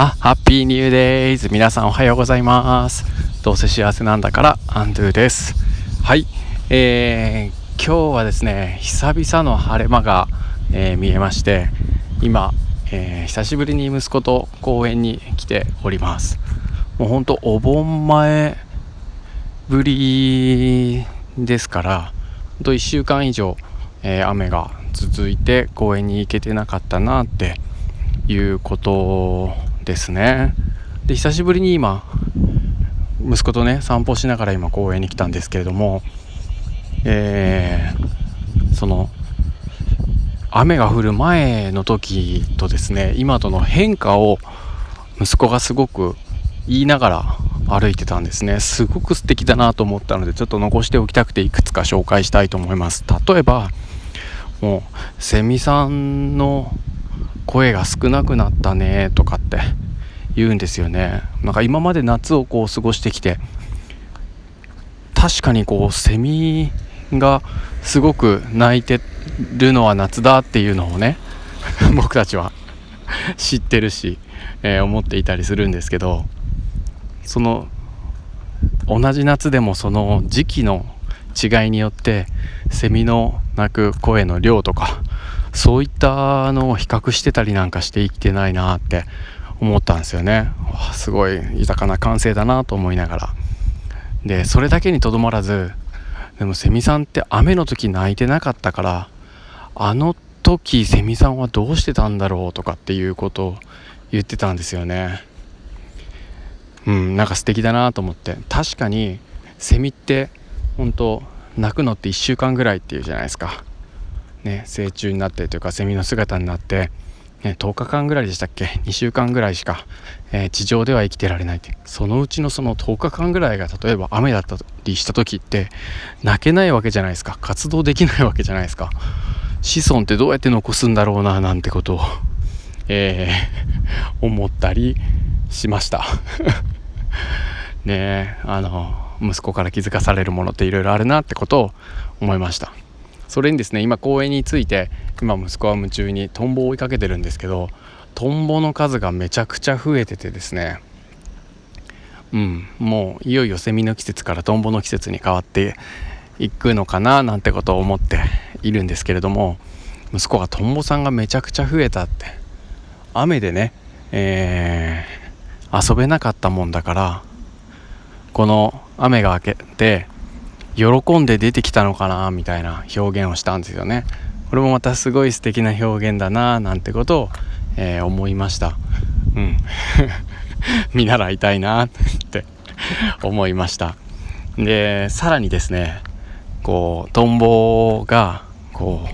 あ、ハッピーニューデイズ皆さんおはようございます。どうせ幸せなんだからアンドゥです。はい、えー、今日はですね久々の晴れ間が、えー、見えまして今、えー、久しぶりに息子と公園に来ております。もうほんとお盆前ぶりですからほんと1週間以上、え雨が続いて公園に行けてなかったなっていうことですね。で久しぶりに今息子とね散歩しながら今公園に来たんですけれどもえー、その雨が降る前の時とですね今との変化を息子がすごく言いながら歩いてたんですね。すごく素敵だなと思ったのでちょっと残しておきたくていくつか紹介したいと思います。例えばもうセミさんの声が少なくなったねとかって言うんですよね。なんか今まで夏をこう過ごしてきて確かにこうセミがすごく鳴いてるのは夏だっていうのをね 僕たちは 知ってるし、えー、思っていたりするんですけどその同じ夏でもその時期の違いによってセミの鳴く声の量とかそういったのを比較してたりなんかして生きてないなって思ったんですよね。すごい豊かな感性だなと思いながら。でそれだけにとどまらずでもセミさんって雨の時泣いてなかったからあの時セミさんはどうしてたんだろうとかっていうことを言ってたんですよね。うんなんか素敵だなと思って。確かにセミって本当泣くのって1週間ぐらいっていうじゃないですか。ね成虫になってというかセミの姿になって10日間ぐらいでしたっけ？2週間ぐらいしか、えー、地上では生きてられないって。そのうちのその10日間ぐらいが例えば雨だったりした時って泣けないわけじゃないですか。活動できないわけじゃないですか。子孫ってどうやって残すんだろうななんてことを、えー、思ったりしました。ねあの息子から気づかされるものっていろいろあるなってことを思いました。それにですね今公園について今息子は夢中にトンボを追いかけてるんですけどトンボの数がめちゃくちゃ増えててですね。うんもういよいよセミの季節からトンボの季節に変わっていくのかななんてことを思っているんですけれども息子がトンボさんがめちゃくちゃ増えたって雨でね、えー、遊べなかったもんだからこの雨が明けて喜んで出てきたのかなみたいな表現をしたんですよね。これもまたすごい素敵な表現だななんてことを、えー、思いました。うん。見習いたいなって思いました。でさらにですねこうトンボがこう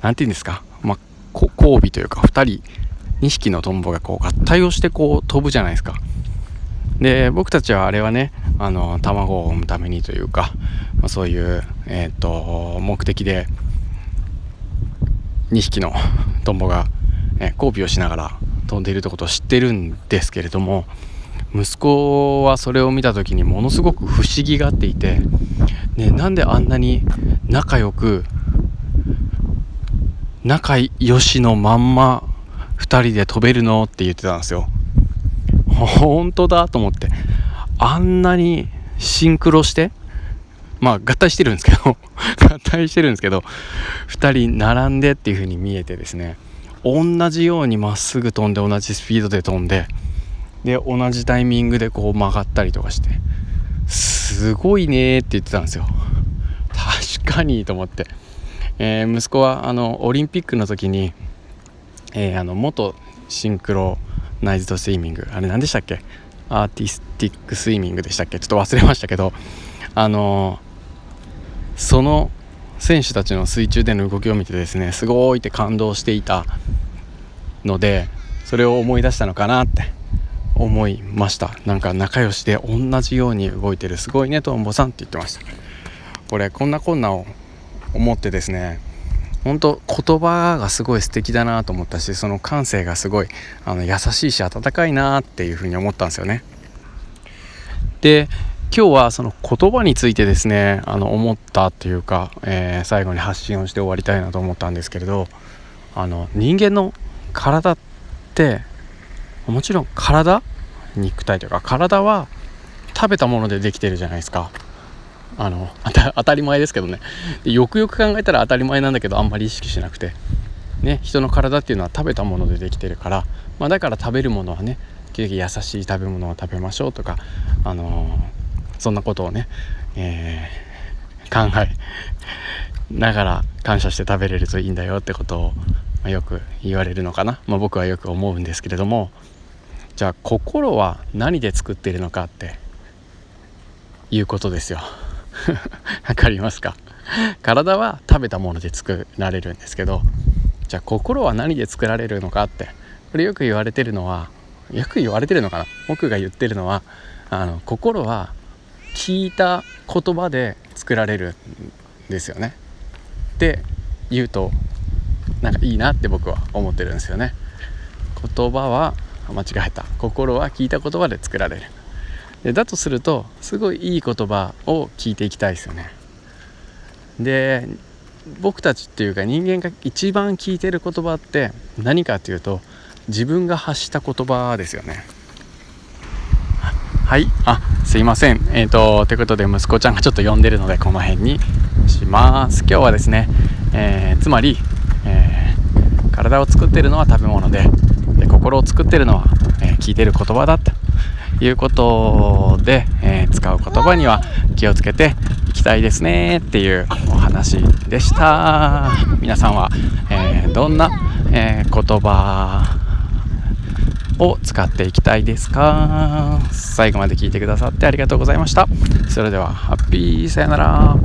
何て言うんですか？まあ交尾というか2人2匹のトンボがこう合体をしてこう飛ぶじゃないですか。で僕たちはあれはねあの卵を産むためにというか、まあ、そういう、えーと、目的で2匹のトンボが、えー、交尾をしながら飛んでいるってことを知ってるんですけれども息子はそれを見た時にものすごく不思議がっていて、ね、なんであんなに仲良く仲良しのまんま2人で飛べるのって言ってたんですよ。本当だと思ってあんなにシンクロしてまあ合体してるんですけど 合体してるんですけど2人並んでっていう風に見えてですね同じようにまっすぐ飛んで同じスピードで飛んでで同じタイミングでこう曲がったりとかしてすごいねって言ってたんですよ。確かにと思って、えー、息子はあのオリンピックの時に、えー、あの元シンクロナイズドスイミング。あれ何でしたっけ？アーティスティックスイミングでしたっけ？ちょっと忘れましたけど。あのその選手たちの水中での動きを見てですねすごいって感動していたのでそれを思い出したのかなって思いました。なんか仲良しで同じように動いてるすごいねトンボさんって言ってました。これこんなこんなを思ってですね本当言葉がすごい素敵だなと思ったしその感性がすごいあの優しいし温かいなっていうふうに思ったんですよね。で今日はその言葉についてですねあの思ったっていうか、えー、最後に発信をして終わりたいなと思ったんですけれどあの人間の体ってもちろん体肉体というか体は食べたものでできてるじゃないですかあの 当たり前ですけどね。でよくよく考えたら当たり前なんだけどあんまり意識しなくて。ね人の体っていうのは食べたものでできてるから、まあ、だから食べるものはね優しい食べ物を食べましょうとかあのー、そんなことをね、えー、考えながら感謝して食べれるといいんだよってことを、まあ、よく言われるのかな、まあ、僕はよく思うんですけれども。じゃあ心は何で作ってるのかっていうことですよ。わかりますか？体は食べたもので作られるんですけどじゃあ心は何で作られるのかってこれよく言われてるのはよく言われてるのかな？僕が言ってるのはあの心は聞いた言葉で作られるんですよね。って言うとなんかいいなって僕は思ってるんですよね。言葉は間違えた。心は聞いた言葉で作られる。だとするとすごいいい言葉を聞いていきたいですよね。で僕たちっていうか人間が一番聞いてる言葉って何かっていうと自分が発した言葉ですよね。はい。あすいません。えっ、ー、とということで息子ちゃんがちょっと呼んでるのでこの辺にします。今日はですね、えー、つまり、えー、体を作ってるのは食べ物でで心を作ってるのは、え聞いてる言葉だということで、えー、使う言葉には気をつけていきたいですねっていうお話でした。皆さんは、えー、どんな、えー、言葉を使っていきたいですか？最後まで聞いてくださってありがとうございました。それではハッピーさよなら。